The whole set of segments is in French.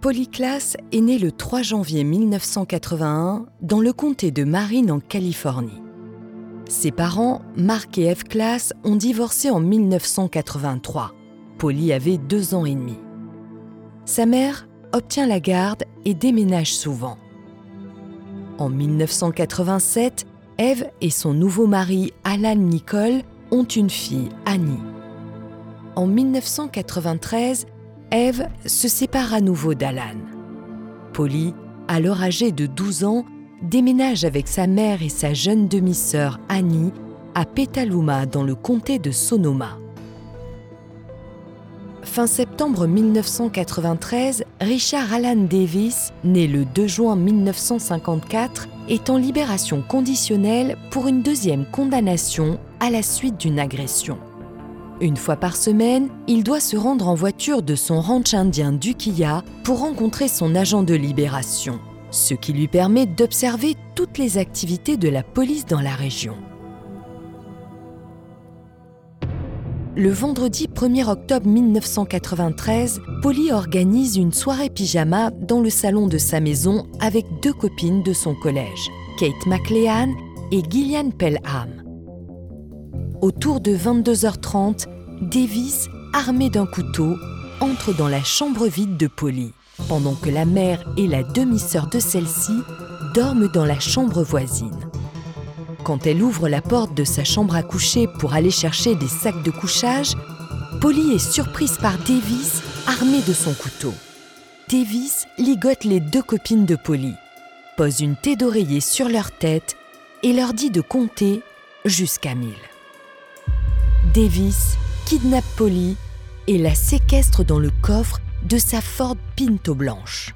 Polyclas est né le 3 janvier 1981 dans le comté de Marin en Californie. Ses parents, Mark et Eve Class, ont divorcé en 1983. Polly avait deux ans et demi. Sa mère obtient la garde et déménage souvent. En 1987, Eve et son nouveau mari, Alan Nicole, ont une fille, Annie. En 1993, Eve se sépare à nouveau d'Alan. Polly, alors âgée de 12 ans, déménage avec sa mère et sa jeune demi-sœur Annie à Petaluma dans le comté de Sonoma. Fin septembre 1993, Richard Alan Davis, né le 2 juin 1954, est en libération conditionnelle pour une deuxième condamnation à la suite d'une agression. Une fois par semaine, il doit se rendre en voiture de son ranch indien d'Ukiah pour rencontrer son agent de libération, ce qui lui permet d'observer toutes les activités de la police dans la région. Le vendredi 1er octobre 1993, Polly organise une soirée pyjama dans le salon de sa maison avec deux copines de son collège, Kate McLean et Gillian Pelham. Autour de 22h30, Davis, armé d'un couteau, entre dans la chambre vide de Polly, pendant que la mère et la demi-sœur de celle-ci dorment dans la chambre voisine. Quand elle ouvre la porte de sa chambre à coucher pour aller chercher des sacs de couchage, Polly est surprise par Davis, armé de son couteau. Davis ligote les deux copines de Polly, pose une thé d'oreiller sur leur tête et leur dit de compter jusqu'à mille. Davis kidnappe Polly et la séquestre dans le coffre de sa Ford Pinto blanche.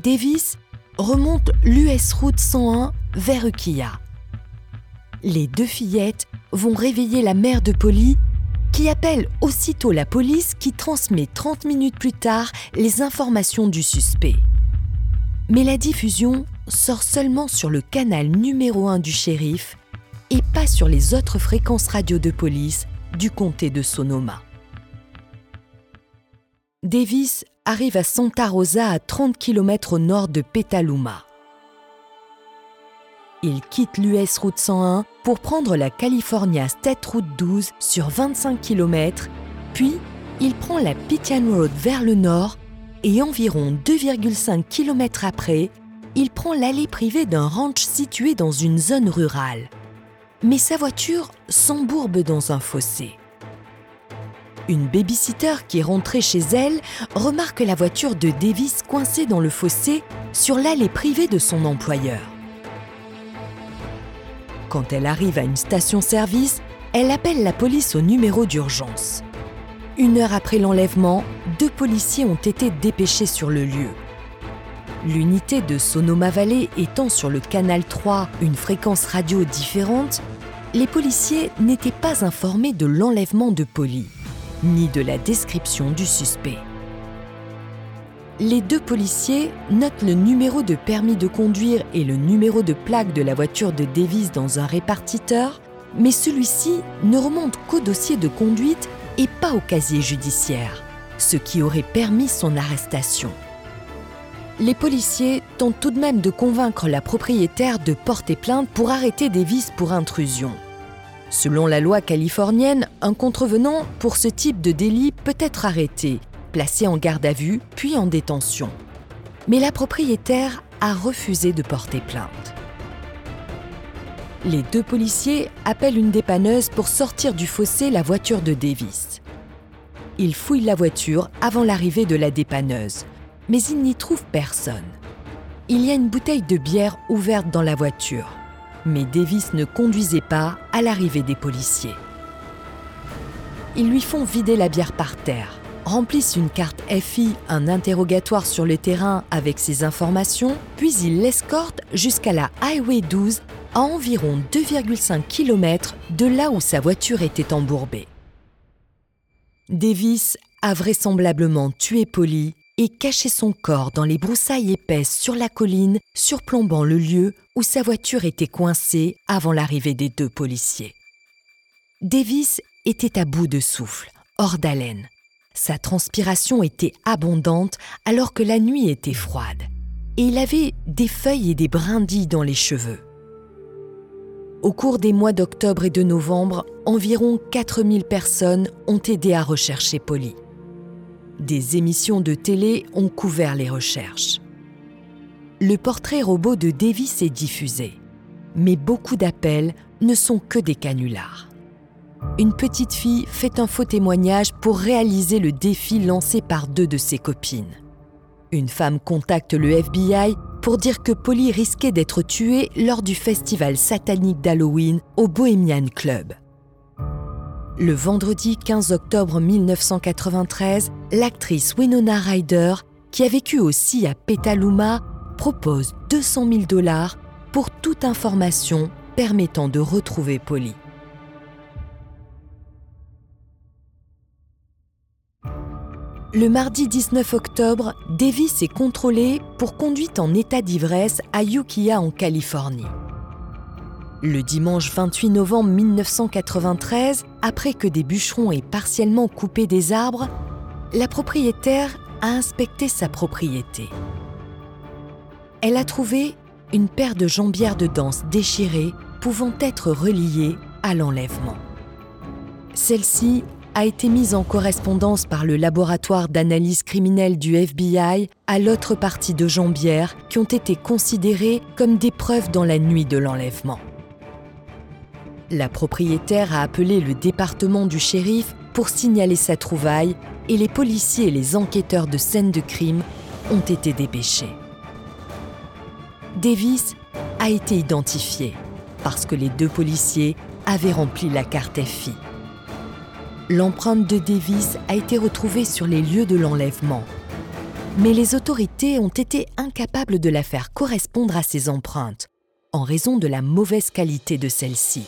Davis remonte l'US Route 101 vers Ukiah. Les deux fillettes vont réveiller la mère de Polly qui appelle aussitôt la police qui transmet 30 minutes plus tard les informations du suspect. Mais la diffusion sort seulement sur le canal numéro 1 du shérif et pas sur les autres fréquences radio de police du comté de Sonoma. Davis arrive à Santa Rosa à 30 km au nord de Petaluma. Il quitte l'US Route 101 pour prendre la California State Route 12 sur 25 km, puis il prend la Pitian Road vers le nord et environ 2,5 km après, il prend l'allée privée d'un ranch situé dans une zone rurale. Mais sa voiture s'embourbe dans un fossé. Une babysitter qui est rentrée chez elle remarque la voiture de Davis coincée dans le fossé sur l'allée privée de son employeur. Quand elle arrive à une station-service, elle appelle la police au numéro d'urgence. Une heure après l'enlèvement, deux policiers ont été dépêchés sur le lieu. L'unité de Sonoma Valley étant sur le canal 3 une fréquence radio différente, les policiers n'étaient pas informés de l'enlèvement de Polly, ni de la description du suspect. Les deux policiers notent le numéro de permis de conduire et le numéro de plaque de la voiture de Davis dans un répartiteur, mais celui-ci ne remonte qu'au dossier de conduite et pas au casier judiciaire, ce qui aurait permis son arrestation. Les policiers tentent tout de même de convaincre la propriétaire de porter plainte pour arrêter Davis pour intrusion. Selon la loi californienne, un contrevenant pour ce type de délit peut être arrêté, placé en garde à vue, puis en détention. Mais la propriétaire a refusé de porter plainte. Les deux policiers appellent une dépanneuse pour sortir du fossé la voiture de Davis. Ils fouillent la voiture avant l'arrivée de la dépanneuse, mais ils n'y trouvent personne. Il y a une bouteille de bière ouverte dans la voiture, mais Davis ne conduisait pas à l'arrivée des policiers. Ils lui font vider la bière par terre, remplissent une carte FI, un interrogatoire sur le terrain avec ses informations, puis ils l'escortent jusqu'à la Highway 12 à environ 2,5 km de là où sa voiture était embourbée. Davis a vraisemblablement tué Polly et caché son corps dans les broussailles épaisses sur la colline surplombant le lieu où sa voiture était coincée avant l'arrivée des deux policiers. Davis était à bout de souffle, hors d'haleine. Sa transpiration était abondante alors que la nuit était froide, et il avait des feuilles et des brindilles dans les cheveux. Au cours des mois d'octobre et de novembre, environ 4000 personnes ont aidé à rechercher Polly. Des émissions de télé ont couvert les recherches. Le portrait robot de Davis est diffusé, mais beaucoup d'appels ne sont que des canulars. Une petite fille fait un faux témoignage pour réaliser le défi lancé par deux de ses copines. Une femme contacte le FBI pour dire que Polly risquait d'être tuée lors du festival satanique d'Halloween au Bohemian Club. Le vendredi 15 octobre 1993, l'actrice Winona Ryder, qui a vécu aussi à Petaluma, propose 200 000 dollars pour toute information permettant de retrouver Polly. Le mardi 19 octobre, Davis est contrôlé pour conduite en état d'ivresse à Ukiah en Californie. Le dimanche 28 novembre 1993, après que des bûcherons aient partiellement coupé des arbres, la propriétaire a inspecté sa propriété. Elle a trouvé une paire de jambières de danse déchirées pouvant être reliées à l'enlèvement. Celle-ci a été mise en correspondance par le laboratoire d'analyse criminelle du FBI à l'autre partie de jambières qui ont été considérées comme des preuves dans la nuit de l'enlèvement. La propriétaire a appelé le département du shérif pour signaler sa trouvaille et les policiers et les enquêteurs de scène de crime ont été dépêchés. Davis a été identifié parce que les deux policiers avaient rempli la carte FI. L'empreinte de Davis a été retrouvée sur les lieux de l'enlèvement. Mais les autorités ont été incapables de la faire correspondre à ces empreintes, en raison de la mauvaise qualité de celle-ci.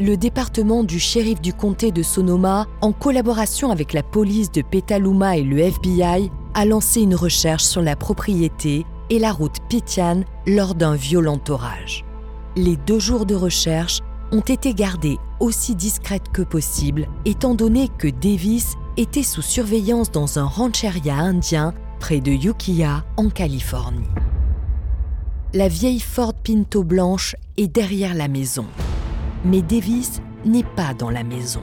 Le département du shérif du comté de Sonoma, en collaboration avec la police de Petaluma et le FBI, a lancé une recherche sur la propriété et la route Pitian lors d'un violent orage. Les deux jours de recherche ont été gardées aussi discrètes que possible, étant donné que Davis était sous surveillance dans un rancheria indien près de Ukiah, en Californie. La vieille Ford Pinto blanche est derrière la maison, mais Davis n'est pas dans la maison.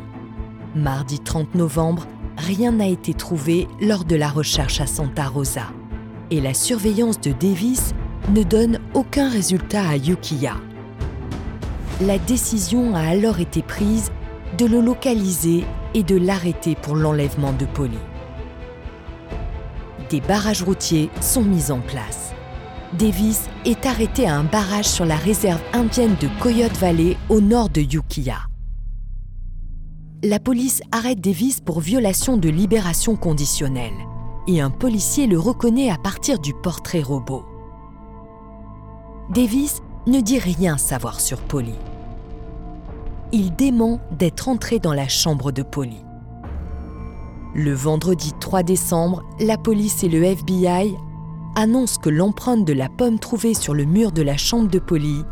Mardi 30 novembre, rien n'a été trouvé lors de la recherche à Santa Rosa, et la surveillance de Davis ne donne aucun résultat à Ukiah la décision a alors été prise de le localiser et de l'arrêter pour l'enlèvement de Polly. Des barrages routiers sont mis en place. Davis est arrêté à un barrage sur la réserve indienne de Coyote Valley au nord de Ukiah. La police arrête Davis pour violation de libération conditionnelle et un policier le reconnaît à partir du portrait robot. Davis ne dit rien savoir sur Polly. Il dément d'être entré dans la chambre de Polly. Le vendredi 3 décembre, la police et le FBI annoncent que l'empreinte de la pomme trouvée sur le mur de la chambre de Polly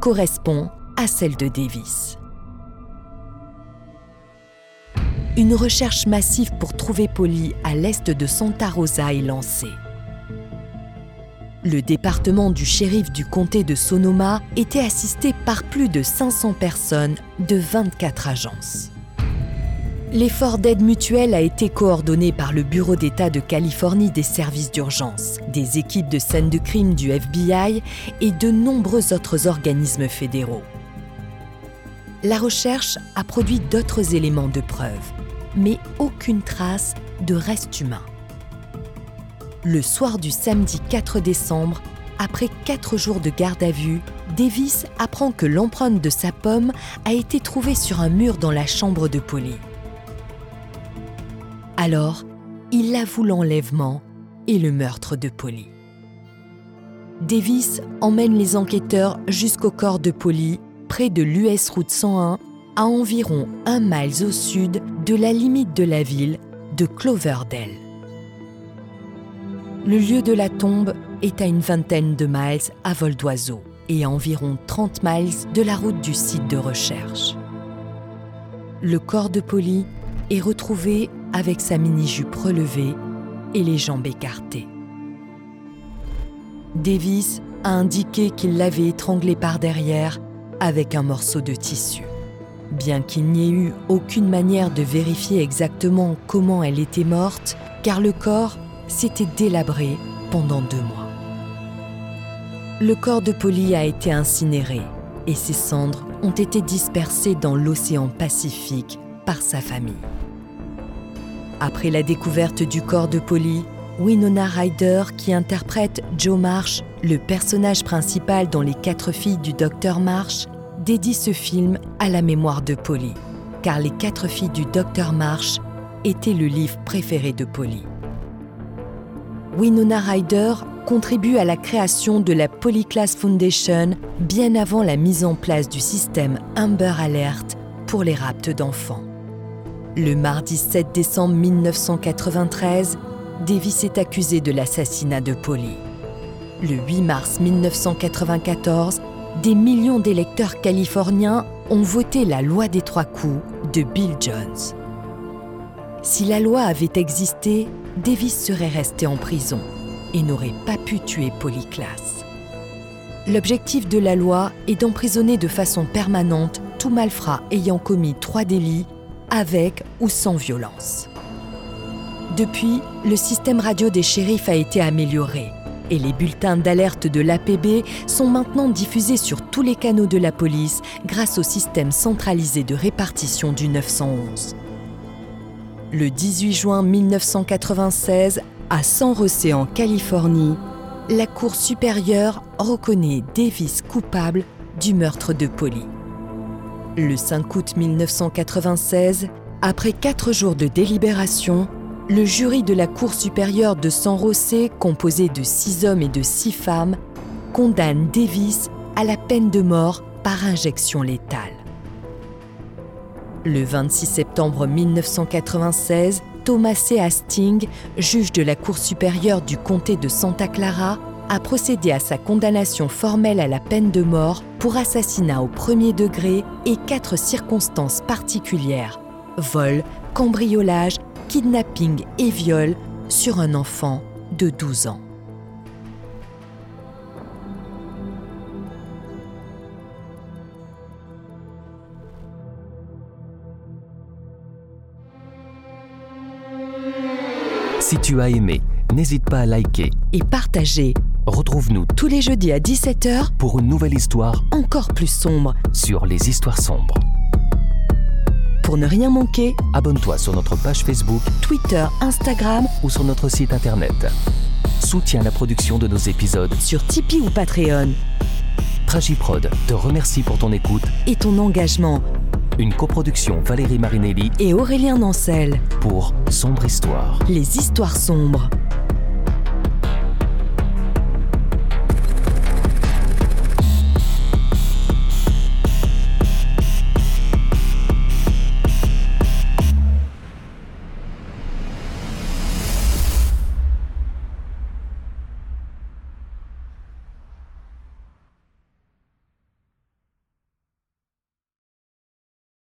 correspond à celle de Davis. Une recherche massive pour trouver Polly à l'est de Santa Rosa est lancée. Le département du shérif du comté de Sonoma était assisté par plus de 500 personnes de 24 agences. L'effort d'aide mutuelle a été coordonné par le Bureau d'État de Californie des services d'urgence, des équipes de scènes de crime du FBI et de nombreux autres organismes fédéraux. La recherche a produit d'autres éléments de preuve, mais aucune trace de reste humain. Le soir du samedi 4 décembre, après quatre jours de garde à vue, Davis apprend que l'empreinte de sa pomme a été trouvée sur un mur dans la chambre de Polly. Alors, il avoue l'enlèvement et le meurtre de Polly. Davis emmène les enquêteurs jusqu'au corps de Polly, près de l'US Route 101, à environ un mile au sud de la limite de la ville de Cloverdale. Le lieu de la tombe est à une vingtaine de miles à vol d'oiseau et à environ 30 miles de la route du site de recherche. Le corps de Polly est retrouvé avec sa mini-jupe relevée et les jambes écartées. Davis a indiqué qu'il l'avait étranglée par derrière avec un morceau de tissu. Bien qu'il n'y ait eu aucune manière de vérifier exactement comment elle était morte, car le corps s'était délabré pendant deux mois. Le corps de Polly a été incinéré et ses cendres ont été dispersées dans l'océan Pacifique par sa famille. Après la découverte du corps de Polly, Winona Ryder, qui interprète Joe Marsh, le personnage principal dans Les Quatre filles du docteur Marsh, dédie ce film à la mémoire de Polly, car Les Quatre filles du docteur Marsh était le livre préféré de Polly. Winona Ryder contribue à la création de la Polyclass Foundation bien avant la mise en place du système Amber Alert pour les raptes d'enfants. Le mardi 7 décembre 1993, Davis est accusé de l'assassinat de Polly. Le 8 mars 1994, des millions d'électeurs californiens ont voté la loi des trois coups de Bill Jones. Si la loi avait existé, Davis serait resté en prison et n'aurait pas pu tuer Polly Class. L'objectif de la loi est d'emprisonner de façon permanente tout malfrat ayant commis trois délits avec ou sans violence. Depuis, le système radio des shérifs a été amélioré et les bulletins d'alerte de l'APB sont maintenant diffusés sur tous les canaux de la police grâce au système centralisé de répartition du 911. Le 18 juin 1996, à San José en Californie, la Cour supérieure reconnaît Davis coupable du meurtre de Polly. Le 5 août 1996, après quatre jours de délibération, le jury de la Cour supérieure de San José, composé de six hommes et de six femmes, condamne Davis à la peine de mort par injection létale. Le 26 septembre 1996, Thomas C. Hastings, juge de la Cour supérieure du comté de Santa Clara, a procédé à sa condamnation formelle à la peine de mort pour assassinat au premier degré et quatre circonstances particulières. Vol, cambriolage, kidnapping et viol sur un enfant de 12 ans. Si tu as aimé, n'hésite pas à liker. Et partager Retrouve-nous tous les jeudis à 17h pour une nouvelle histoire encore plus sombre. sur les histoires sombres. Pour ne rien manquer, Abonne-toi sur notre page Facebook Twitter, Instagram, ou sur notre site internet. Soutiens la production de nos épisodes. sur Tipeee ou Patreon Tragiprod te remercie pour ton écoute. et ton engagement. Une coproduction Valérie Marinelli Et Aurélien Nancel, pour Sombre Histoire. les histoires sombres.